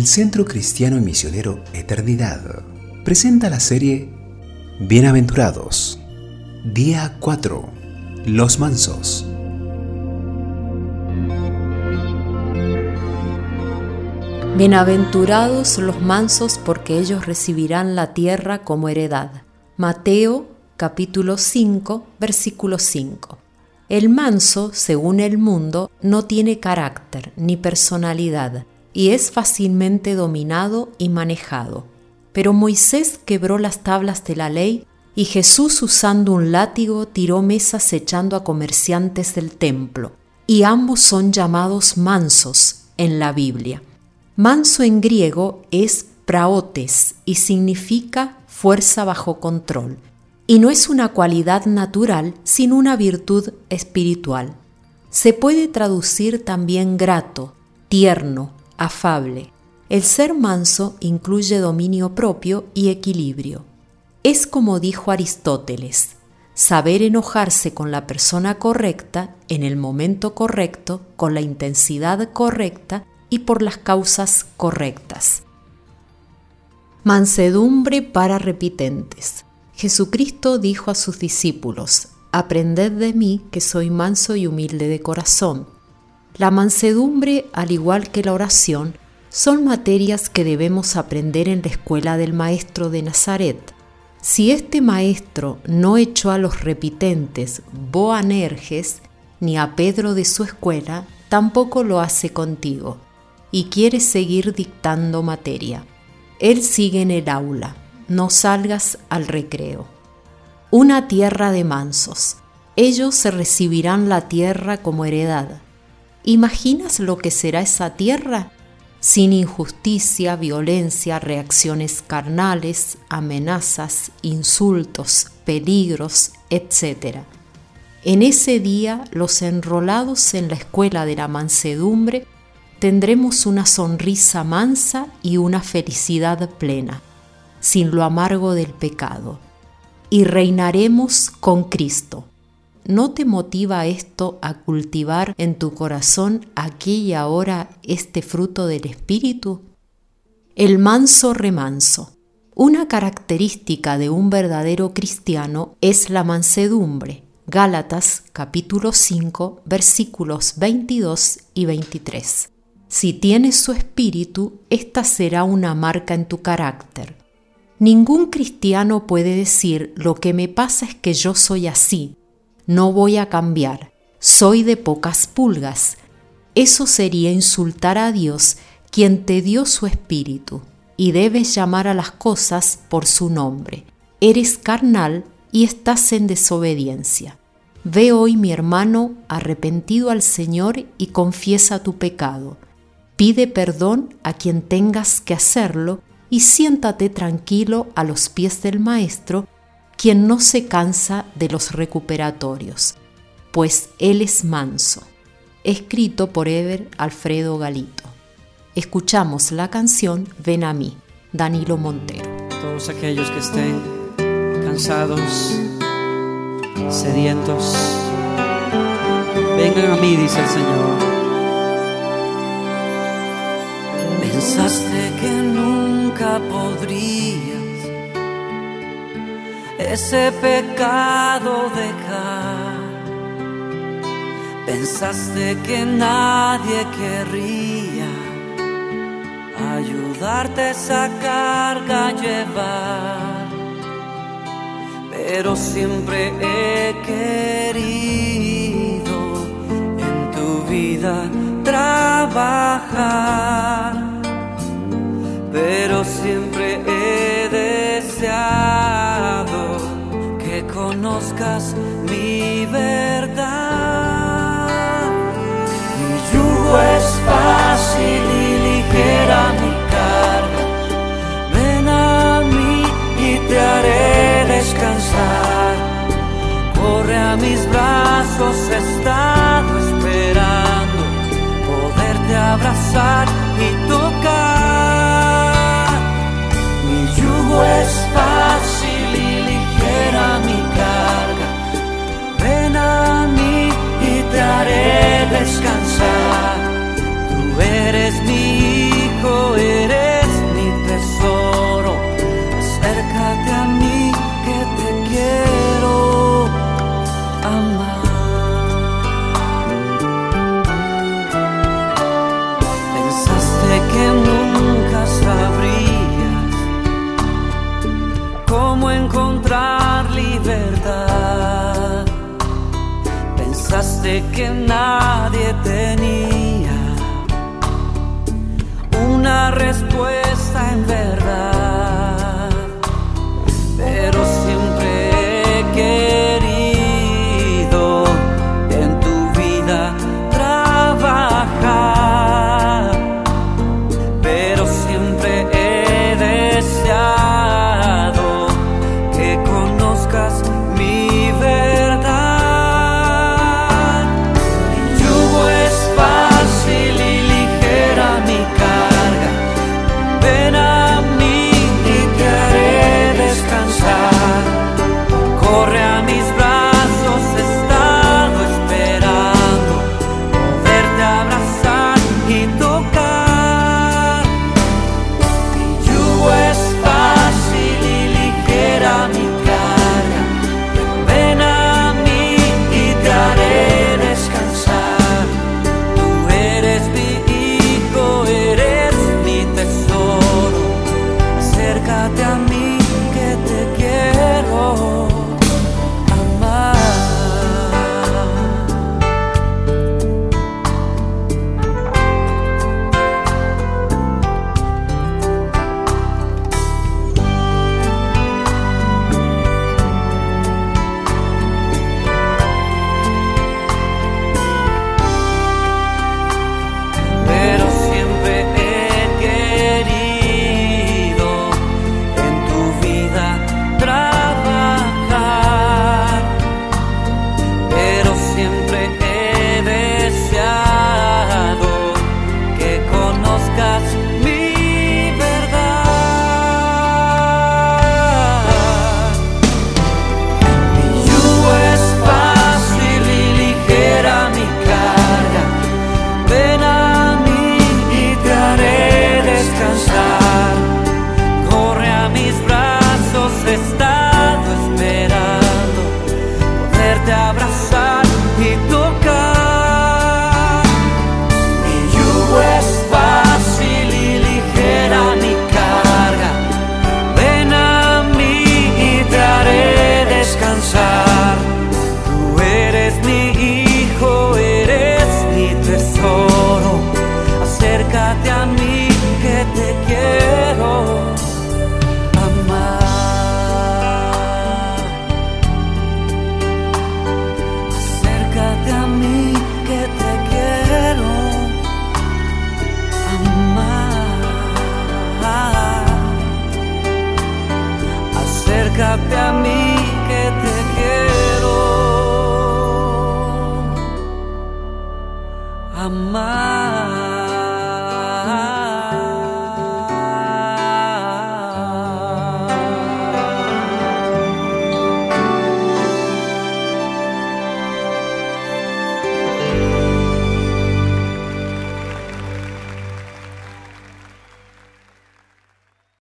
el Centro Cristiano y Misionero Eternidad presenta la serie Bienaventurados, día 4, Los Mansos. Bienaventurados los mansos porque ellos recibirán la tierra como heredad. Mateo capítulo 5 versículo 5. El manso, según el mundo, no tiene carácter ni personalidad y es fácilmente dominado y manejado. Pero Moisés quebró las tablas de la ley y Jesús usando un látigo tiró mesas echando a comerciantes del templo, y ambos son llamados mansos en la Biblia. Manso en griego es praotes y significa fuerza bajo control y no es una cualidad natural, sino una virtud espiritual. Se puede traducir también grato, tierno, afable. El ser manso incluye dominio propio y equilibrio. Es como dijo Aristóteles, saber enojarse con la persona correcta, en el momento correcto, con la intensidad correcta y por las causas correctas. Mansedumbre para repitentes. Jesucristo dijo a sus discípulos, Aprended de mí que soy manso y humilde de corazón. La mansedumbre, al igual que la oración, son materias que debemos aprender en la escuela del Maestro de Nazaret. Si este Maestro no echó a los repitentes Boanerges, ni a Pedro de su escuela, tampoco lo hace contigo, y quiere seguir dictando materia. Él sigue en el aula, no salgas al recreo. Una tierra de mansos. Ellos se recibirán la tierra como heredad. ¿Imaginas lo que será esa tierra? Sin injusticia, violencia, reacciones carnales, amenazas, insultos, peligros, etc. En ese día, los enrolados en la escuela de la mansedumbre tendremos una sonrisa mansa y una felicidad plena sin lo amargo del pecado, y reinaremos con Cristo. ¿No te motiva esto a cultivar en tu corazón aquí y ahora este fruto del Espíritu? El manso remanso. Una característica de un verdadero cristiano es la mansedumbre. Gálatas capítulo 5 versículos 22 y 23. Si tienes su espíritu, esta será una marca en tu carácter. Ningún cristiano puede decir lo que me pasa es que yo soy así, no voy a cambiar, soy de pocas pulgas. Eso sería insultar a Dios quien te dio su espíritu, y debes llamar a las cosas por su nombre. Eres carnal y estás en desobediencia. Ve hoy mi hermano arrepentido al Señor y confiesa tu pecado. Pide perdón a quien tengas que hacerlo y siéntate tranquilo a los pies del Maestro, quien no se cansa de los recuperatorios, pues Él es manso. Escrito por Ever Alfredo Galito. Escuchamos la canción Ven a mí, Danilo Montero. Todos aquellos que estén cansados, sedientos, vengan a mí, dice el Señor. Pensaste que no podrías ese pecado dejar. Pensaste que nadie querría ayudarte esa carga llevar, pero siempre he querido en tu vida trabajar conozcas mi verdad. Mi yugo es fácil y ligera mi carga. Ven a mí y te haré descansar. Corre a mis brazos, he estado esperando poderte abrazar y tocar es pensaste que nadie tenía una respuesta